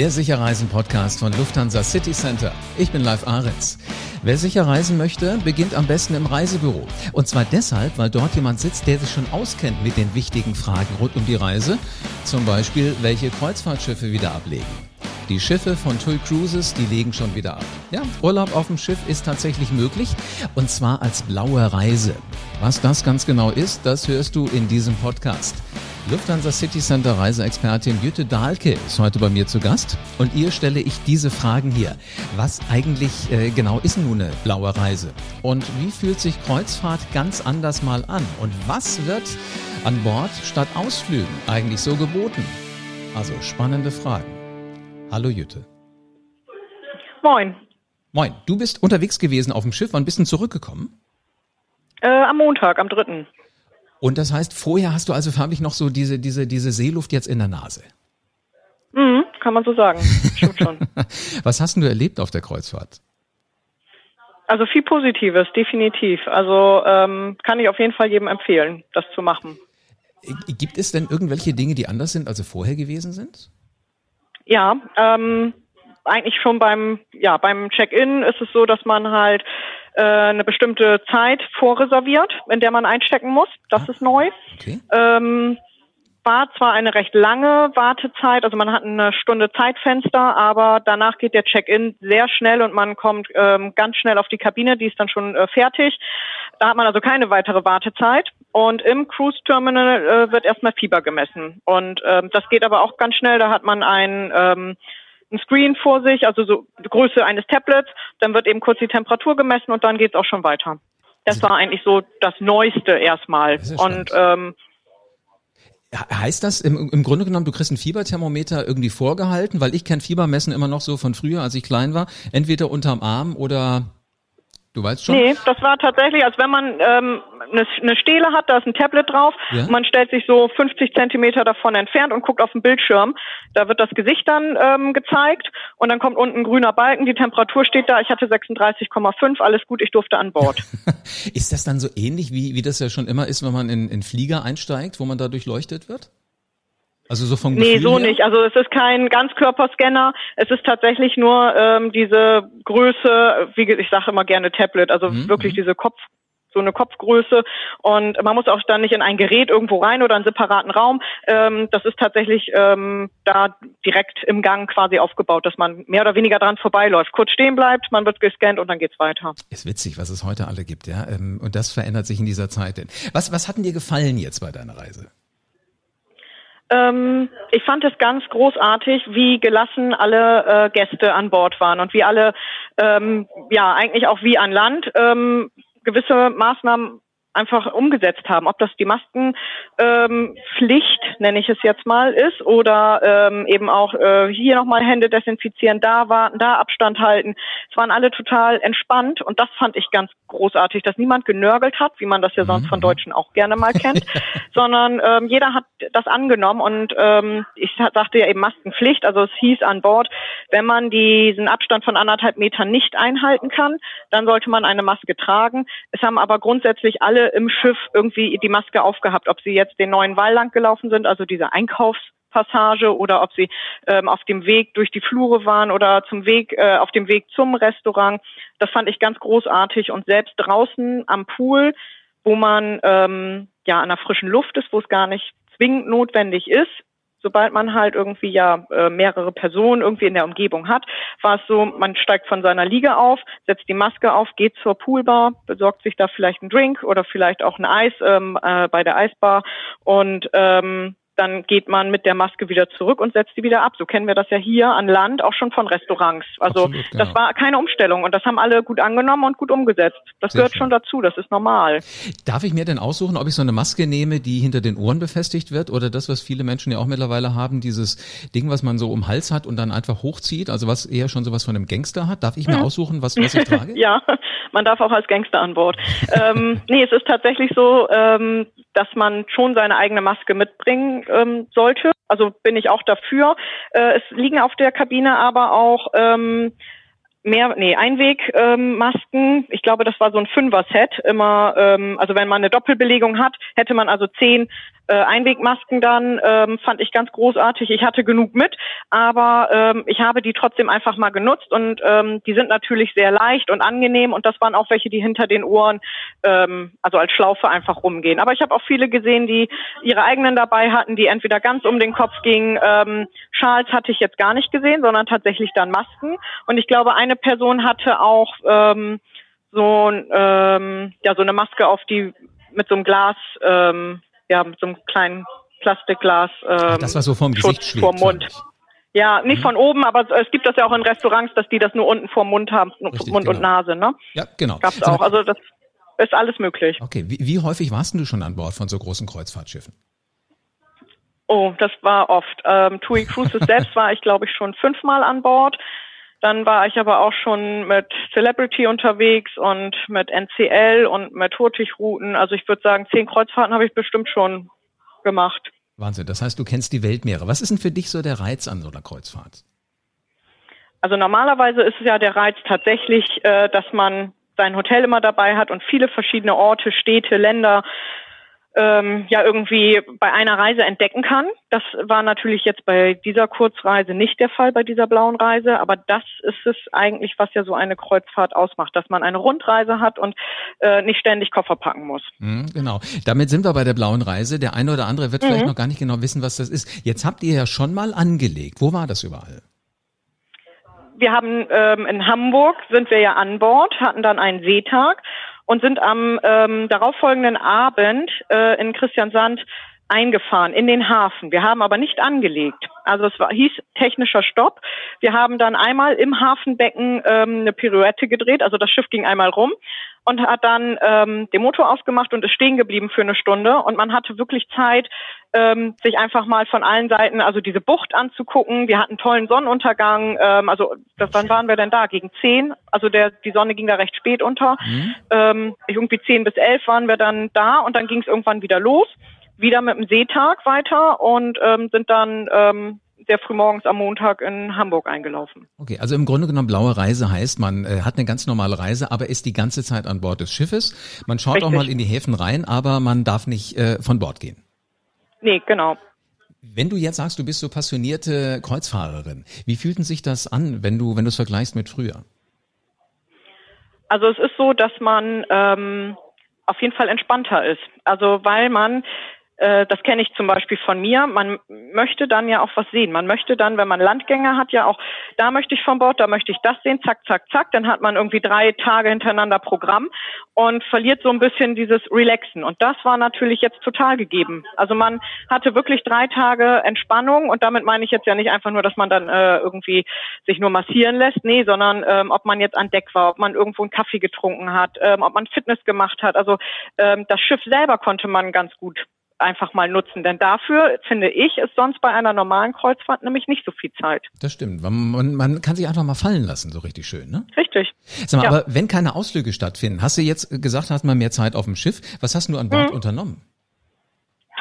der Sicherreisen-Podcast von Lufthansa City Center. Ich bin Live Ahrens. Wer sicher reisen möchte, beginnt am besten im Reisebüro. Und zwar deshalb, weil dort jemand sitzt, der sich schon auskennt mit den wichtigen Fragen rund um die Reise. Zum Beispiel, welche Kreuzfahrtschiffe wieder ablegen. Die Schiffe von TUI Cruises, die legen schon wieder ab. Ja, Urlaub auf dem Schiff ist tatsächlich möglich und zwar als blaue Reise. Was das ganz genau ist, das hörst du in diesem Podcast. Lufthansa City Center Reiseexpertin Jütte Dahlke ist heute bei mir zu Gast und ihr stelle ich diese Fragen hier. Was eigentlich äh, genau ist nun eine blaue Reise? Und wie fühlt sich Kreuzfahrt ganz anders mal an? Und was wird an Bord statt Ausflügen eigentlich so geboten? Also spannende Fragen. Hallo Jütte. Moin. Moin, du bist unterwegs gewesen auf dem Schiff. Wann bist du zurückgekommen? Äh, am Montag, am 3. Und das heißt, vorher hast du also förmlich noch so diese, diese, diese Seeluft jetzt in der Nase. Mhm, kann man so sagen. Stimmt schon. Was hast du erlebt auf der Kreuzfahrt? Also viel Positives, definitiv. Also ähm, kann ich auf jeden Fall jedem empfehlen, das zu machen. Gibt es denn irgendwelche Dinge, die anders sind, als sie vorher gewesen sind? Ja, ähm, eigentlich schon beim, ja, beim Check-in ist es so, dass man halt äh, eine bestimmte Zeit vorreserviert, in der man einstecken muss. Das ah, ist neu. Okay. Ähm, war zwar eine recht lange Wartezeit, also man hat eine Stunde Zeitfenster, aber danach geht der Check-in sehr schnell und man kommt ähm, ganz schnell auf die Kabine, die ist dann schon äh, fertig. Da hat man also keine weitere Wartezeit. Und im Cruise Terminal äh, wird erstmal Fieber gemessen. Und ähm, das geht aber auch ganz schnell. Da hat man ein ähm, ein Screen vor sich, also so die Größe eines Tablets, dann wird eben kurz die Temperatur gemessen und dann geht's auch schon weiter. Das war eigentlich so das Neueste erstmal. Und ähm, Heißt das im, im Grunde genommen, du kriegst ein Fieberthermometer irgendwie vorgehalten, weil ich kenne Fiebermessen immer noch so von früher, als ich klein war, entweder unterm Arm oder Du weißt schon? Nee, das war tatsächlich, als wenn man ähm, eine, eine Stele hat, da ist ein Tablet drauf, ja? man stellt sich so 50 Zentimeter davon entfernt und guckt auf den Bildschirm. Da wird das Gesicht dann ähm, gezeigt und dann kommt unten ein grüner Balken, die Temperatur steht da, ich hatte 36,5, alles gut, ich durfte an Bord. ist das dann so ähnlich, wie, wie das ja schon immer ist, wenn man in, in Flieger einsteigt, wo man da durchleuchtet wird? Also so vom Gefühl Nee, so her? nicht. Also es ist kein Ganzkörperscanner. Es ist tatsächlich nur ähm, diese Größe, wie ich sage immer gerne Tablet, also mhm. wirklich mhm. diese Kopf so eine Kopfgröße und man muss auch dann nicht in ein Gerät irgendwo rein oder einen separaten Raum. Ähm, das ist tatsächlich ähm, da direkt im Gang quasi aufgebaut, dass man mehr oder weniger dran vorbeiläuft, kurz stehen bleibt, man wird gescannt und dann geht's weiter. Ist witzig, was es heute alle gibt, ja. Ähm, und das verändert sich in dieser Zeit. Was was hat denn dir gefallen jetzt bei deiner Reise? Ähm, ich fand es ganz großartig, wie gelassen alle äh, Gäste an Bord waren und wie alle, ähm, ja, eigentlich auch wie an Land. Ähm, gewisse Maßnahmen einfach umgesetzt haben. Ob das die Maskenpflicht, ähm, nenne ich es jetzt mal, ist oder ähm, eben auch äh, hier nochmal Hände desinfizieren, da warten, da Abstand halten. Es waren alle total entspannt und das fand ich ganz großartig, dass niemand genörgelt hat, wie man das ja sonst von mhm. Deutschen auch gerne mal kennt, sondern ähm, jeder hat das angenommen und ähm, ich sagte ja eben Maskenpflicht, also es hieß an Bord, wenn man diesen Abstand von anderthalb Metern nicht einhalten kann, dann sollte man eine Maske tragen. Es haben aber grundsätzlich alle im Schiff irgendwie die Maske aufgehabt, ob sie jetzt den neuen Wall lang gelaufen sind, also diese Einkaufspassage, oder ob sie ähm, auf dem Weg durch die Flure waren oder zum Weg äh, auf dem Weg zum Restaurant. Das fand ich ganz großartig und selbst draußen am Pool, wo man ähm, ja an der frischen Luft ist, wo es gar nicht zwingend notwendig ist, sobald man halt irgendwie ja äh, mehrere Personen irgendwie in der Umgebung hat, war es so, man steigt von seiner Liege auf, setzt die Maske auf, geht zur Poolbar, besorgt sich da vielleicht einen Drink oder vielleicht auch ein Eis ähm, äh, bei der Eisbar und ähm, dann geht man mit der Maske wieder zurück und setzt sie wieder ab. So kennen wir das ja hier an Land auch schon von Restaurants. Also Absolut, das genau. war keine Umstellung und das haben alle gut angenommen und gut umgesetzt. Das Sehr gehört schön. schon dazu, das ist normal. Darf ich mir denn aussuchen, ob ich so eine Maske nehme, die hinter den Ohren befestigt wird oder das, was viele Menschen ja auch mittlerweile haben, dieses Ding, was man so um Hals hat und dann einfach hochzieht, also was eher schon sowas von einem Gangster hat? Darf ich mir hm. aussuchen, was, was ich trage? ja, man darf auch als Gangster an Bord. ähm, nee, es ist tatsächlich so, ähm, dass man schon seine eigene Maske mitbringen ähm, sollte. Also bin ich auch dafür. Äh, es liegen auf der Kabine aber auch ähm, mehr, nee, Einwegmasken. Ähm, ich glaube, das war so ein Fünfer-Set immer. Ähm, also wenn man eine Doppelbelegung hat, hätte man also zehn äh, Einwegmasken dann ähm, fand ich ganz großartig. Ich hatte genug mit, aber ähm, ich habe die trotzdem einfach mal genutzt und ähm, die sind natürlich sehr leicht und angenehm und das waren auch welche, die hinter den Ohren, ähm, also als Schlaufe einfach rumgehen. Aber ich habe auch viele gesehen, die ihre eigenen dabei hatten, die entweder ganz um den Kopf gingen. Ähm, Schals hatte ich jetzt gar nicht gesehen, sondern tatsächlich dann Masken. Und ich glaube, eine Person hatte auch ähm, so, ähm, ja, so eine Maske auf die mit so einem Glas ähm, ja, mit so einem kleinen Plastikglas. Ähm, Ach, das war so vom Gesicht schwebt, vor Mund. Ja, nicht mhm. von oben, aber es gibt das ja auch in Restaurants, dass die das nur unten vor Mund haben, Richtig, Mund genau. und Nase, ne? Ja, genau. Gab's auch. Also das ist alles möglich. Okay, wie, wie häufig warst du schon an Bord von so großen Kreuzfahrtschiffen? Oh, das war oft. Ähm, TUI Cruises selbst war ich, glaube ich, schon fünfmal an Bord. Dann war ich aber auch schon mit Celebrity unterwegs und mit NCL und mit Hurtigruten. Also ich würde sagen, zehn Kreuzfahrten habe ich bestimmt schon gemacht. Wahnsinn. Das heißt, du kennst die Weltmeere. Was ist denn für dich so der Reiz an so einer Kreuzfahrt? Also normalerweise ist es ja der Reiz tatsächlich, äh, dass man sein Hotel immer dabei hat und viele verschiedene Orte, Städte, Länder ähm, ja irgendwie bei einer Reise entdecken kann. Das war natürlich jetzt bei dieser Kurzreise nicht der Fall, bei dieser blauen Reise, aber das ist es eigentlich, was ja so eine Kreuzfahrt ausmacht, dass man eine Rundreise hat und äh, nicht ständig Koffer packen muss. Mhm, genau. Damit sind wir bei der blauen Reise. Der eine oder andere wird mhm. vielleicht noch gar nicht genau wissen, was das ist. Jetzt habt ihr ja schon mal angelegt. Wo war das überall? Wir haben ähm, in Hamburg sind wir ja an Bord, hatten dann einen Seetag und sind am ähm, darauffolgenden Abend äh, in Christiansand eingefahren in den Hafen. Wir haben aber nicht angelegt. Also es war, hieß technischer Stopp. Wir haben dann einmal im Hafenbecken ähm, eine Pirouette gedreht. Also das Schiff ging einmal rum und hat dann ähm, den Motor ausgemacht und ist stehen geblieben für eine Stunde. Und man hatte wirklich Zeit, ähm, sich einfach mal von allen Seiten, also diese Bucht anzugucken. Wir hatten tollen Sonnenuntergang. Ähm, also das, wann waren wir denn da? Gegen zehn. Also der, die Sonne ging da recht spät unter. Mhm. Ähm, irgendwie zehn bis elf waren wir dann da und dann ging es irgendwann wieder los. Wieder mit dem Seetag weiter und ähm, sind dann ähm, sehr früh morgens am Montag in Hamburg eingelaufen. Okay, also im Grunde genommen blaue Reise heißt, man äh, hat eine ganz normale Reise, aber ist die ganze Zeit an Bord des Schiffes. Man schaut Richtig. auch mal in die Häfen rein, aber man darf nicht äh, von Bord gehen. Nee, genau. Wenn du jetzt sagst, du bist so passionierte Kreuzfahrerin, wie fühlt sich das an, wenn du, wenn du es vergleichst mit früher? Also es ist so, dass man ähm, auf jeden Fall entspannter ist. Also weil man das kenne ich zum Beispiel von mir. Man möchte dann ja auch was sehen. Man möchte dann, wenn man Landgänger hat, ja auch, da möchte ich von Bord, da möchte ich das sehen, zack, zack, zack. Dann hat man irgendwie drei Tage hintereinander Programm und verliert so ein bisschen dieses Relaxen. Und das war natürlich jetzt total gegeben. Also man hatte wirklich drei Tage Entspannung und damit meine ich jetzt ja nicht einfach nur, dass man dann äh, irgendwie sich nur massieren lässt, nee, sondern ähm, ob man jetzt an Deck war, ob man irgendwo einen Kaffee getrunken hat, ähm, ob man Fitness gemacht hat. Also ähm, das Schiff selber konnte man ganz gut einfach mal nutzen. Denn dafür, finde ich, ist sonst bei einer normalen Kreuzfahrt nämlich nicht so viel Zeit. Das stimmt. Man, man kann sich einfach mal fallen lassen, so richtig schön, ne? Richtig. Sag mal, ja. aber wenn keine Ausflüge stattfinden, hast du jetzt gesagt, hast mal mehr Zeit auf dem Schiff. Was hast du an Bord mhm. unternommen?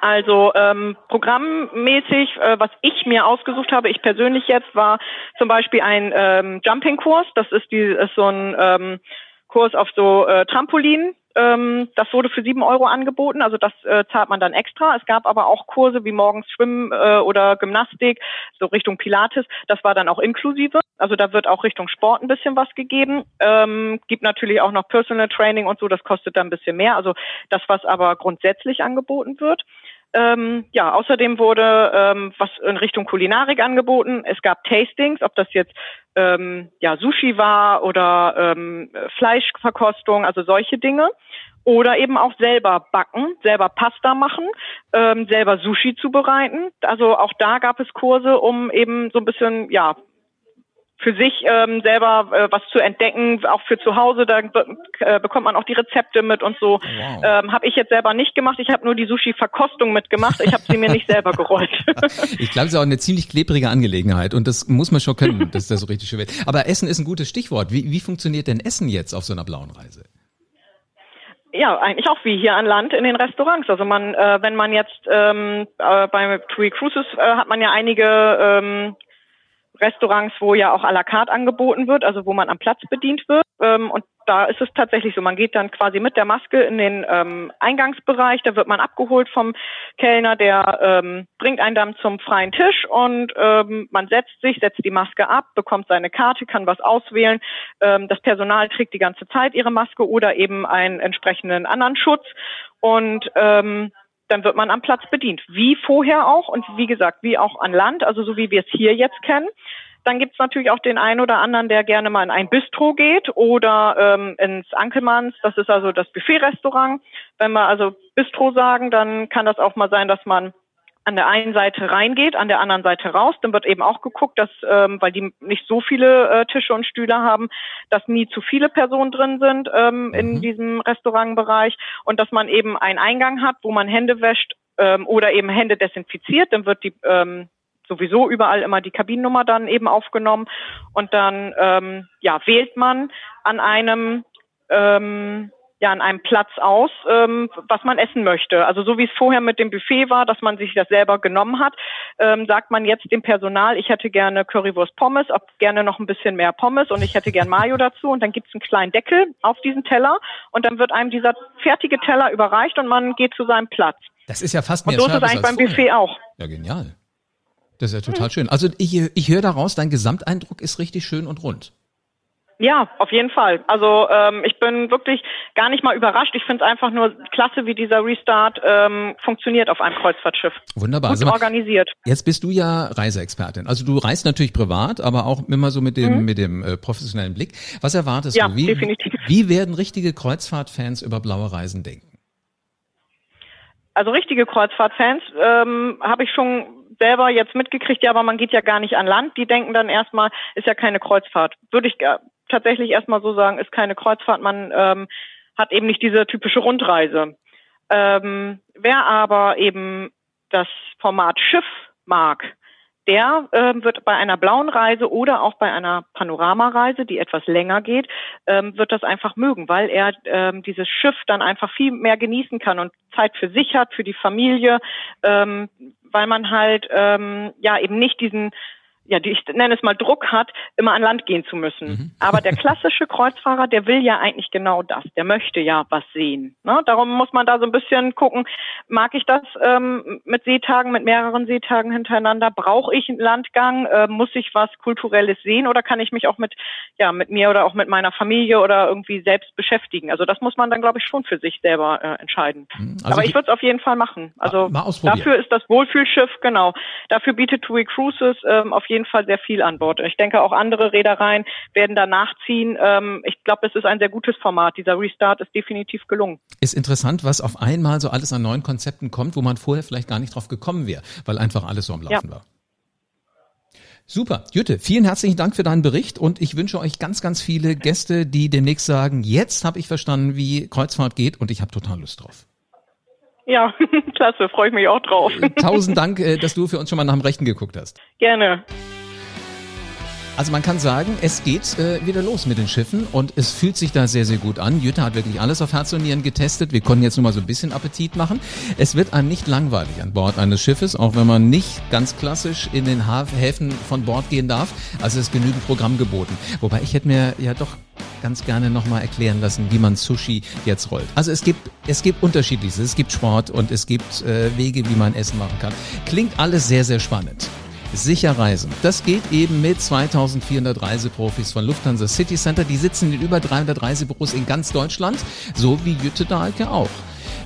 Also ähm, programmmäßig, äh, was ich mir ausgesucht habe, ich persönlich jetzt, war zum Beispiel ein ähm, Jumping-Kurs. Das ist, die, ist so ein ähm, Kurs auf so äh, Trampolin. Ähm, das wurde für sieben Euro angeboten, also das äh, zahlt man dann extra. Es gab aber auch Kurse wie morgens Schwimmen äh, oder Gymnastik, so Richtung Pilates. Das war dann auch inklusive. Also da wird auch Richtung Sport ein bisschen was gegeben. Ähm, gibt natürlich auch noch Personal Training und so, das kostet dann ein bisschen mehr. Also das, was aber grundsätzlich angeboten wird. Ähm, ja, außerdem wurde ähm, was in Richtung Kulinarik angeboten. Es gab Tastings, ob das jetzt ähm, ja Sushi war oder ähm, Fleischverkostung, also solche Dinge. Oder eben auch selber backen, selber Pasta machen, ähm, selber Sushi zubereiten. Also auch da gab es Kurse, um eben so ein bisschen ja für sich ähm, selber äh, was zu entdecken, auch für zu Hause, da äh, bekommt man auch die Rezepte mit und so. Wow. Ähm, habe ich jetzt selber nicht gemacht. Ich habe nur die Sushi-Verkostung mitgemacht. Ich habe sie mir nicht selber gerollt. ich glaube, es ist auch eine ziemlich klebrige Angelegenheit und das muss man schon können, dass das so richtig schön wird. Aber Essen ist ein gutes Stichwort. Wie, wie funktioniert denn Essen jetzt auf so einer blauen Reise? Ja, eigentlich auch wie hier an Land in den Restaurants. Also man, äh, wenn man jetzt ähm, äh, bei TUI Cruises äh, hat man ja einige ähm, Restaurants, wo ja auch à la carte angeboten wird, also wo man am Platz bedient wird. Ähm, und da ist es tatsächlich so, man geht dann quasi mit der Maske in den ähm, Eingangsbereich, da wird man abgeholt vom Kellner, der ähm, bringt einen dann zum freien Tisch und ähm, man setzt sich, setzt die Maske ab, bekommt seine Karte, kann was auswählen. Ähm, das Personal trägt die ganze Zeit ihre Maske oder eben einen entsprechenden anderen Schutz und ähm, dann wird man am Platz bedient. Wie vorher auch und wie gesagt, wie auch an Land, also so wie wir es hier jetzt kennen. Dann gibt's natürlich auch den einen oder anderen, der gerne mal in ein Bistro geht oder ähm, ins Ankelmanns, das ist also das Buffet-Restaurant. Wenn wir also Bistro sagen, dann kann das auch mal sein, dass man an der einen Seite reingeht, an der anderen Seite raus. Dann wird eben auch geguckt, dass, ähm, weil die nicht so viele äh, Tische und Stühle haben, dass nie zu viele Personen drin sind ähm, mhm. in diesem Restaurantbereich und dass man eben einen Eingang hat, wo man Hände wäscht ähm, oder eben Hände desinfiziert. Dann wird die ähm, sowieso überall immer die Kabinennummer dann eben aufgenommen und dann ähm, ja wählt man an einem ähm, ja an einem Platz aus, ähm, was man essen möchte. Also so wie es vorher mit dem Buffet war, dass man sich das selber genommen hat, ähm, sagt man jetzt dem Personal, ich hätte gerne Currywurst Pommes, ob gerne noch ein bisschen mehr Pommes und ich hätte gern Mayo dazu und dann gibt es einen kleinen Deckel auf diesen Teller und dann wird einem dieser fertige Teller überreicht und man geht zu seinem Platz. Das ist ja fast mehr Und so ist es eigentlich beim. Buffet auch. Ja, genial. Das ist ja total hm. schön. Also ich, ich höre daraus, dein Gesamteindruck ist richtig schön und rund. Ja, auf jeden Fall. Also ähm, ich bin wirklich gar nicht mal überrascht. Ich finde es einfach nur klasse, wie dieser Restart ähm, funktioniert auf einem Kreuzfahrtschiff. Wunderbar. Gut also, organisiert. Jetzt bist du ja Reiseexpertin. Also du reist natürlich privat, aber auch immer so mit dem mhm. mit dem äh, professionellen Blick. Was erwartest ja, du? Wie, definitiv. wie werden richtige Kreuzfahrtfans über blaue Reisen denken? Also richtige Kreuzfahrtfans ähm, habe ich schon selber jetzt mitgekriegt, ja, aber man geht ja gar nicht an Land. Die denken dann erstmal, ist ja keine Kreuzfahrt. Würde ich tatsächlich erstmal so sagen, ist keine Kreuzfahrt. Man ähm, hat eben nicht diese typische Rundreise. Ähm, wer aber eben das Format Schiff mag, der ähm, wird bei einer blauen Reise oder auch bei einer Panoramareise, die etwas länger geht, ähm, wird das einfach mögen, weil er ähm, dieses Schiff dann einfach viel mehr genießen kann und Zeit für sich hat, für die Familie, ähm, weil man halt ähm, ja eben nicht diesen ja, die ich nenne es mal Druck hat, immer an Land gehen zu müssen. Mhm. Aber der klassische Kreuzfahrer, der will ja eigentlich genau das. Der möchte ja was sehen. Ne? Darum muss man da so ein bisschen gucken, mag ich das ähm, mit Seetagen, mit mehreren Seetagen hintereinander? Brauche ich einen Landgang? Äh, muss ich was Kulturelles sehen oder kann ich mich auch mit, ja, mit mir oder auch mit meiner Familie oder irgendwie selbst beschäftigen? Also das muss man dann, glaube ich, schon für sich selber äh, entscheiden. Mhm. Also Aber ich würde es auf jeden Fall machen. Also dafür ist das Wohlfühlschiff, genau. Dafür bietet TUI Cruises ähm, auf jeden Fall sehr viel an Bord. Ich denke, auch andere Reedereien werden da nachziehen. Ähm, ich glaube, es ist ein sehr gutes Format. Dieser Restart ist definitiv gelungen. Ist interessant, was auf einmal so alles an neuen Konzepten kommt, wo man vorher vielleicht gar nicht drauf gekommen wäre, weil einfach alles so am Laufen ja. war. Super. Jütte, vielen herzlichen Dank für deinen Bericht und ich wünsche euch ganz, ganz viele Gäste, die demnächst sagen, jetzt habe ich verstanden, wie Kreuzfahrt geht und ich habe total Lust drauf. Ja, klasse, freue ich mich auch drauf. Tausend Dank, äh, dass du für uns schon mal nach dem Rechten geguckt hast. Gerne. Also man kann sagen, es geht äh, wieder los mit den Schiffen und es fühlt sich da sehr, sehr gut an. Jutta hat wirklich alles auf Herz und Nieren getestet. Wir konnten jetzt nur mal so ein bisschen Appetit machen. Es wird einem nicht langweilig an Bord eines Schiffes, auch wenn man nicht ganz klassisch in den Häfen von Bord gehen darf. Also es ist genügend Programm geboten. Wobei ich hätte mir ja doch ganz gerne nochmal erklären lassen, wie man Sushi jetzt rollt. Also es gibt, es gibt unterschiedliches. Es gibt Sport und es gibt äh, Wege, wie man Essen machen kann. Klingt alles sehr, sehr spannend sicher reisen. Das geht eben mit 2400 Reiseprofis von Lufthansa City Center. Die sitzen in über 300 Reisebüros in ganz Deutschland, so wie Jütte Dahlke auch.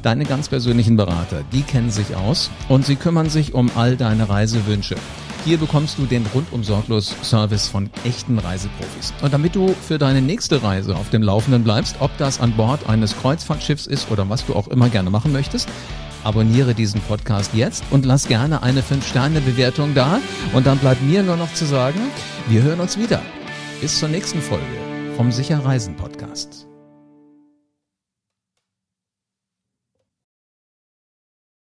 Deine ganz persönlichen Berater, die kennen sich aus und sie kümmern sich um all deine Reisewünsche. Hier bekommst du den rundum sorglos Service von echten Reiseprofis. Und damit du für deine nächste Reise auf dem Laufenden bleibst, ob das an Bord eines Kreuzfahrtschiffs ist oder was du auch immer gerne machen möchtest, abonniere diesen Podcast jetzt und lass gerne eine 5-Sterne-Bewertung da. Und dann bleibt mir nur noch zu sagen, wir hören uns wieder. Bis zur nächsten Folge vom Sicher Reisen Podcast.